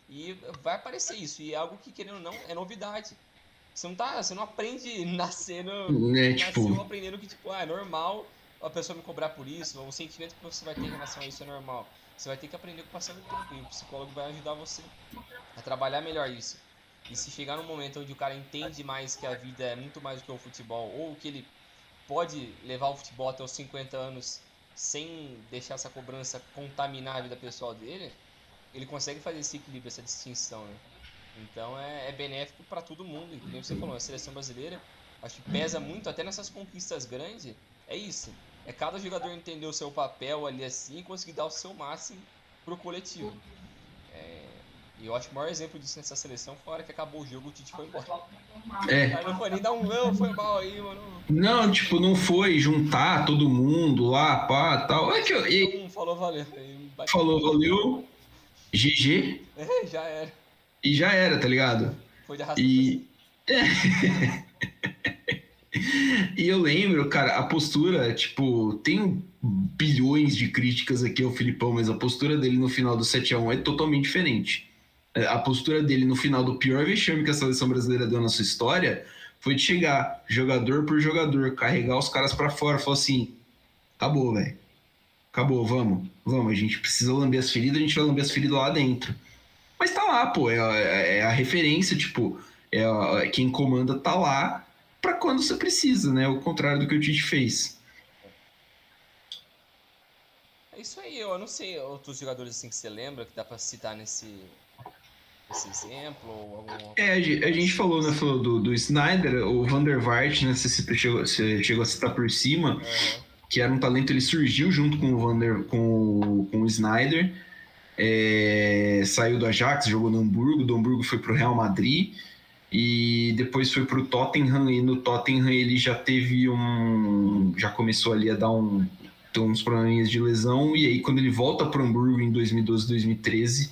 E vai aparecer isso. E é algo que, querendo ou não, é novidade. Você não tá. Você não aprende nascendo. É, tipo... aprendendo que, tipo, ah, é normal a pessoa me cobrar por isso, o sentimento que você vai ter em relação a isso é normal. Você vai ter que aprender com o passar do tempo. E o psicólogo vai ajudar você a trabalhar melhor isso. E se chegar num momento onde o cara entende mais que a vida é muito mais do que o futebol, ou que ele pode levar o futebol até os 50 anos sem deixar essa cobrança contaminar a vida pessoal dele, ele consegue fazer esse equilíbrio, essa distinção, né? Então é, é benéfico para todo mundo. Como você falou, a seleção brasileira, acho que pesa muito até nessas conquistas grandes. É isso. É cada jogador entender o seu papel ali assim e conseguir dar o seu máximo pro coletivo. E eu acho que o maior exemplo disso nessa seleção foi a hora que acabou o jogo, o Tite foi embora. É. Aí não foi nem dar um não, foi mal aí, mano. Não, tipo, não foi juntar todo mundo lá, pá, tal. É que eu, e... Falou valeu. Falou valeu, GG. É, já era. E já era, tá ligado? Foi de arrastar. E... e eu lembro, cara, a postura, tipo, tem bilhões de críticas aqui ao Filipão, mas a postura dele no final do 7x1 é totalmente diferente. É, a postura dele no final do pior vexame que a seleção brasileira deu na sua história foi de chegar jogador por jogador, carregar os caras para fora, falou assim: acabou, velho. Acabou, vamos, vamos. A gente precisa lamber as feridas, a gente vai lamber as feridas lá dentro. Mas tá lá, pô, é, é, é a referência, tipo, é a, quem comanda tá lá para quando você precisa, né? O contrário do que o Tite fez. É isso aí, eu não sei outros jogadores assim que você lembra que dá para citar nesse, esse exemplo? Algum... É, a gente falou, né? Falou do, do Snyder, o Van der Vaart, né? Você, chegou, você chegou a citar por cima, uhum. que era um talento, ele surgiu junto com o, Van der, com, com o Snyder. É, saiu do Ajax, jogou no Hamburgo, do Hamburgo foi pro Real Madrid e depois foi pro Tottenham e no Tottenham ele já teve um já começou ali a dar um uns probleminhas de lesão e aí quando ele volta pro Hamburgo em 2012, 2013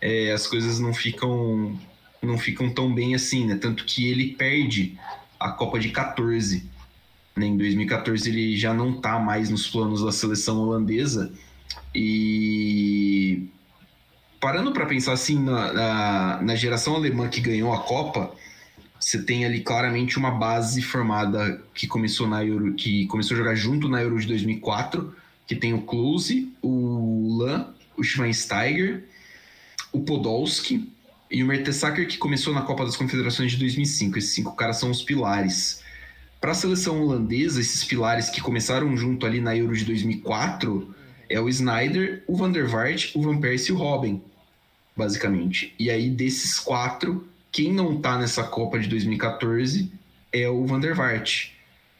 é, as coisas não ficam não ficam tão bem assim, né? Tanto que ele perde a Copa de 14. Né? Em 2014 ele já não tá mais nos planos da seleção holandesa. E parando para pensar assim na, na, na, geração alemã que ganhou a Copa, você tem ali claramente uma base formada que começou na Euro, que começou a jogar junto na Euro de 2004, que tem o Klose, o Lan, o Schweinsteiger o Podolski e o Mertesacker, que começou na Copa das Confederações de 2005. Esses cinco caras são os pilares. Para a seleção holandesa, esses pilares que começaram junto ali na Euro de 2004 é o Snyder, o Van der Vaart, o Van Persie e o Robin, basicamente. E aí, desses quatro, quem não tá nessa Copa de 2014 é o Van der Vaart.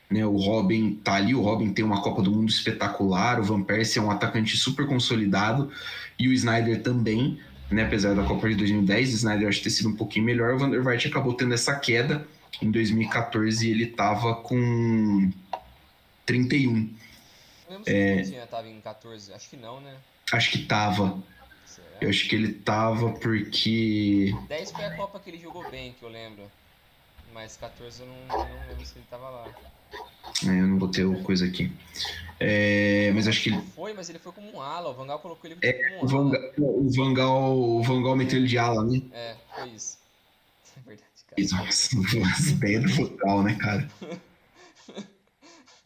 Né, o Robin tá ali, o Robin tem uma Copa do Mundo espetacular, o Van Persie é um atacante super consolidado e o Snyder também né? Apesar da Copa de 2010, o Snyder acho ter sido um pouquinho melhor, o Van der Vaart acabou tendo essa queda. Em 2014 ele estava com 31. Não lembro se é... tava em 14, acho que não, né? Acho que tava. Será? Eu acho que ele tava porque. 10 foi a Copa que ele jogou bem, que eu lembro. Mas 14 eu não, eu não lembro se ele tava lá. Eu não botei o coisa aqui. É, mas acho que ele. Foi, mas ele foi como um ala. O Vangal colocou ele é, como um ala. O Vangal, o Vangal meteu ele de ala, né? É, foi isso. É verdade, cara. Nossa, as ideias do Vangal, né, cara?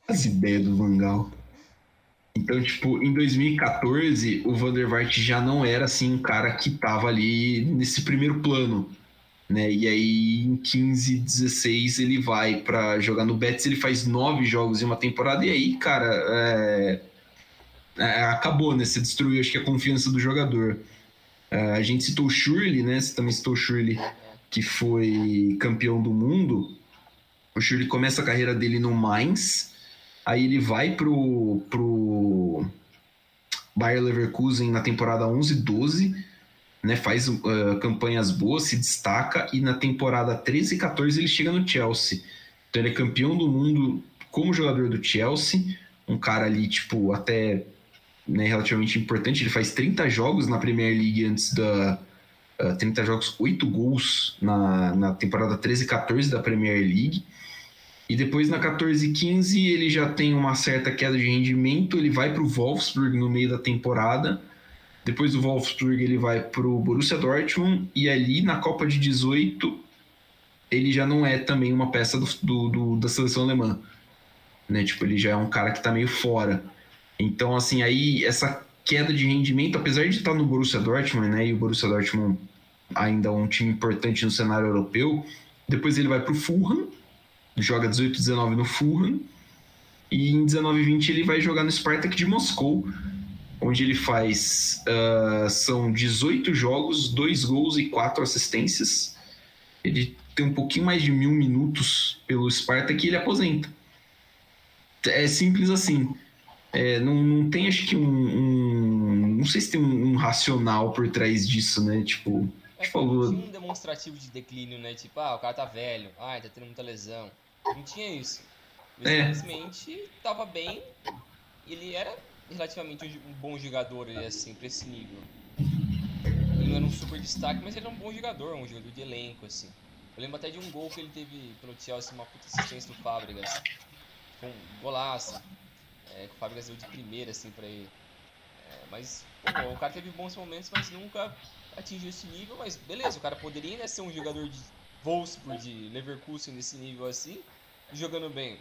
As ideias do Vangal. Então, tipo, em 2014, o Van der Vaart já não era assim um cara que tava ali nesse primeiro plano né? E aí em 15, 16 ele vai para jogar no Betis, ele faz nove jogos em uma temporada e aí, cara, é... É, acabou, né? Você destruiu, acho que a confiança do jogador. É, a gente citou o Shirley, né? Você também citou o Shirley, que foi campeão do mundo. O Shirley começa a carreira dele no Mainz, aí ele vai pro, pro Bayer Leverkusen na temporada 11 12 né, faz uh, campanhas boas, se destaca e na temporada 13 e 14 ele chega no Chelsea. Então ele é campeão do mundo como jogador do Chelsea, um cara ali, tipo, até né, relativamente importante. Ele faz 30 jogos na Premier League antes da. Uh, 30 jogos, 8 gols na, na temporada 13 e 14 da Premier League. E depois na 14 e 15 ele já tem uma certa queda de rendimento, ele vai para o Wolfsburg no meio da temporada depois do Wolfsburg ele vai para o Borussia Dortmund e ali na Copa de 18 ele já não é também uma peça do, do, do, da seleção alemã. Né? Tipo, ele já é um cara que está meio fora. Então, assim, aí essa queda de rendimento, apesar de estar no Borussia Dortmund, né? E o Borussia Dortmund ainda é um time importante no cenário europeu. Depois ele vai para o Fulham, joga 18 19 no Fulham. E em 19 20 ele vai jogar no Spartak de Moscou, onde ele faz uh, são 18 jogos, 2 gols e 4 assistências. Ele tem um pouquinho mais de mil minutos pelo Spartak e ele aposenta. É simples assim. É, não, não tem, acho que um, um, Não sei se tem um, um, racional por trás disso, né? Tipo. É falou... Um demonstrativo de declínio, né? Tipo, ah, o cara tá velho, ah, tá tendo muita lesão. Não tinha isso. Ele é. simplesmente tava bem. Ele era relativamente um bom jogador, ele, assim, pra esse nível. Ele não era um super destaque, mas ele era um bom jogador, um jogador de elenco, assim. Eu lembro até de um gol que ele teve pelo Chelsea, uma puta assistência do Fábricas. Com um golaço. É, que o Fábricas deu de primeira, assim, pra ele. É, mas, pô, o cara teve bons momentos, mas nunca atingiu esse nível. Mas beleza, o cara poderia ainda ser um jogador de Wolfsburg, de Leverkusen nesse nível assim, jogando bem.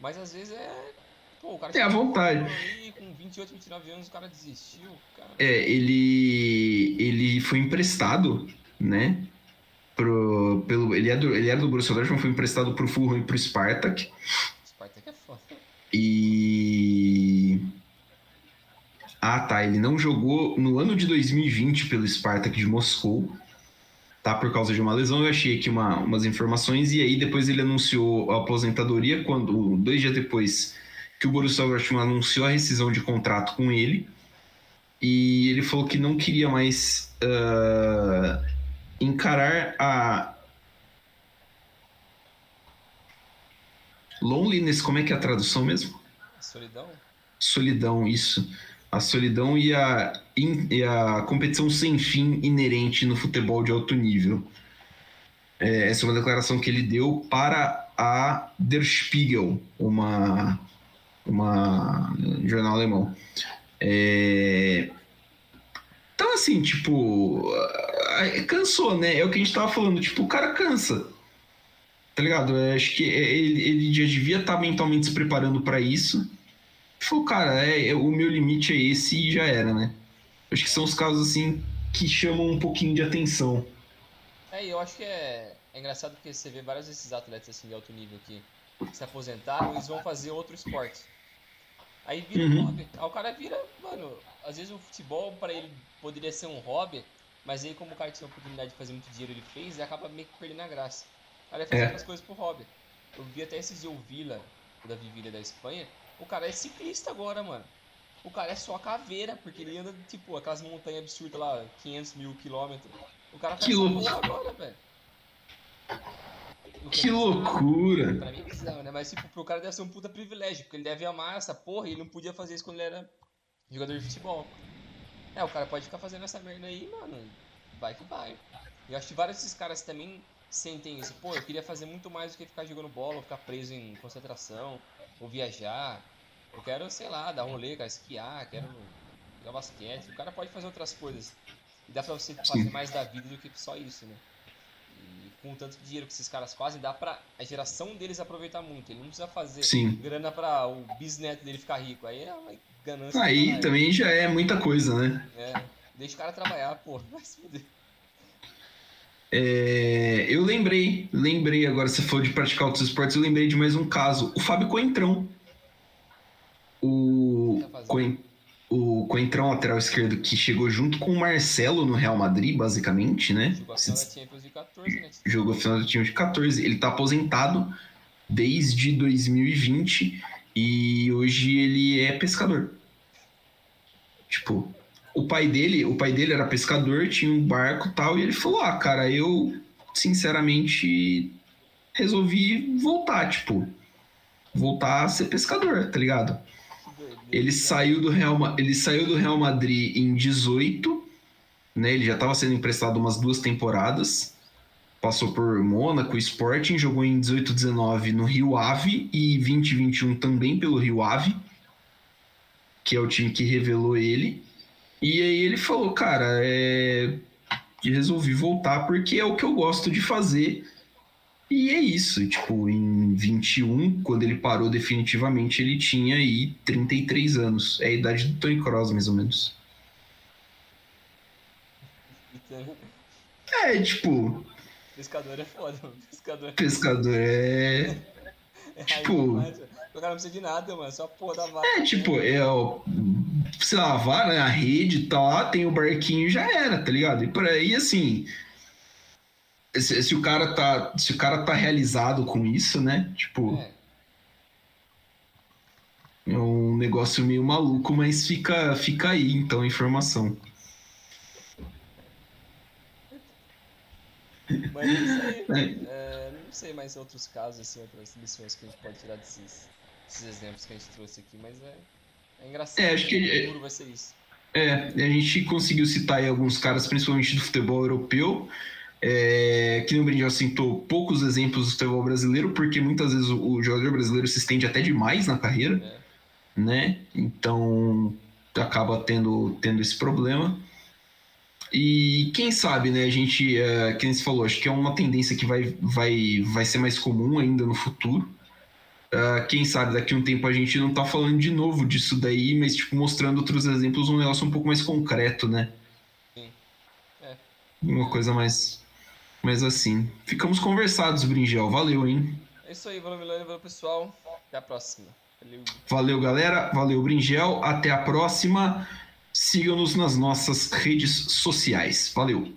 Mas às vezes é Pô, o cara Tem a vontade. Aí, com 28, 29 anos, o cara desistiu. Cara. É, ele, ele foi emprestado, né? Pro, pelo, ele, é do, ele era do Borussia Dortmund, foi emprestado pro Fulham e pro Spartak. Spartak é foda. E... Ah, tá. Ele não jogou no ano de 2020 pelo Spartak de Moscou, tá? Por causa de uma lesão. Eu achei aqui uma, umas informações e aí depois ele anunciou a aposentadoria quando, dois dias depois que o Borussia Dortmund anunciou a rescisão de contrato com ele e ele falou que não queria mais uh, encarar a loneliness, como é que é a tradução mesmo? Solidão. Solidão, isso. A solidão e a, e a competição sem fim inerente no futebol de alto nível. É, essa é uma declaração que ele deu para a Der Spiegel, uma uma um jornal alemão. É... Então, assim, tipo, cansou, né? É o que a gente tava falando, tipo, o cara cansa. Tá ligado? Eu acho que ele, ele já devia estar tá mentalmente se preparando para isso. Falou, cara, é, é, o meu limite é esse e já era, né? Acho que são os casos, assim, que chamam um pouquinho de atenção. É, eu acho que é, é engraçado porque você vê vários desses atletas assim de alto nível que se aposentaram, eles vão fazer outro esporte. Aí vira uhum. um hobby. Aí o cara vira, mano, às vezes o futebol para ele poderia ser um hobby, mas aí como o cara tinha a oportunidade de fazer muito dinheiro, ele fez e acaba meio que perdendo a graça. O cara fazer é. as coisas pro hobby. Eu vi até esses dias o Vila, da Vivilha da Espanha, o cara é ciclista agora, mano. O cara é só caveira, porque ele anda, tipo, aquelas montanhas absurdas lá, 500 mil quilômetros. O cara faz que louco. agora, velho. Que loucura! Pra mim bizarro, né? Mas, tipo, pro cara deve ser um puta privilégio, porque ele deve amar essa porra e ele não podia fazer isso quando ele era jogador de futebol. É, o cara pode ficar fazendo essa merda aí, mano. Vai que vai. Eu acho que vários desses caras também sentem isso. Pô, eu queria fazer muito mais do que ficar jogando bola, ou ficar preso em concentração, ou viajar. Eu quero, sei lá, dar um rolê, cara, esquiar, quero jogar basquete. O cara pode fazer outras coisas. E dá pra você fazer mais da vida do que só isso, né? Com o tanto dinheiro que esses caras fazem, dá pra a geração deles aproveitar muito. Ele não precisa fazer Sim. grana pra o bisneto dele ficar rico. Aí é uma ganância. Aí também já é muita coisa, né? É. Deixa o cara trabalhar, pô. Vai se fuder. É, eu lembrei, lembrei agora, você falou de praticar outros esportes, eu lembrei de mais um caso. O Fábio Coentrão. O, Tá fazendo. O Coentrão, lateral esquerdo, que chegou junto com o Marcelo no Real Madrid, basicamente, né? Jogou a final da Champions de 14, né? Jogou a final do time de 14. Ele tá aposentado desde 2020 e hoje ele é pescador. Tipo, o pai dele, o pai dele era pescador, tinha um barco e tal, e ele falou: "Ah, cara, eu sinceramente resolvi voltar, tipo, voltar a ser pescador, tá ligado? Ele saiu do Real, ele saiu do Real Madrid em 18, né? Ele já estava sendo emprestado umas duas temporadas. Passou por Mônaco, Sporting, jogou em 18, 19 no Rio Ave e 20, 21 também pelo Rio Ave, que é o time que revelou ele. E aí ele falou, cara, é... resolvi voltar porque é o que eu gosto de fazer. E é isso, tipo, em 21, quando ele parou definitivamente, ele tinha aí 33 anos. É a idade do Tony Kroos, mais ou menos. É, tipo, Pescador é foda, mano. Pescador pescador é. é tipo-. O cara não precisa de nada, mano. Só a porra da vaca. É, tipo, é o. Sei lá, vá, né? A rede tá lá, tem o barquinho e já era, tá ligado? E por aí, assim. Se, se o cara tá. Se o cara tá realizado com isso, né? Tipo, É, é um negócio meio maluco, mas fica, fica aí, então, a informação. mas é isso aí. É. É, não sei mais outros casos, assim, outras lições que a gente pode tirar desses, desses exemplos que a gente trouxe aqui, mas é, é engraçado. É, acho que- O futuro vai ser isso. É, a gente conseguiu citar aí alguns caras, principalmente do futebol europeu. É, que no Brindel citou poucos exemplos do futebol brasileiro, porque muitas vezes o, o jogador brasileiro se estende até demais na carreira, É. né? Então acaba tendo, tendo esse problema. E quem sabe, né? A gente, é, quem se falou, acho que é uma tendência que vai, vai, vai ser mais comum ainda no futuro. Ah, quem sabe daqui a um tempo a gente não tá falando de novo disso daí, mas tipo, mostrando outros exemplos, um negócio um pouco mais concreto, né? Sim. É. Uma coisa mais, mais assim. Ficamos conversados, Bringel. Valeu, hein? É isso aí, valeu Milani, valeu pessoal. Até a próxima. Valeu. Valeu, galera. Valeu, Bringel. Até a próxima. Siga-nos nas nossas redes sociais. Valeu.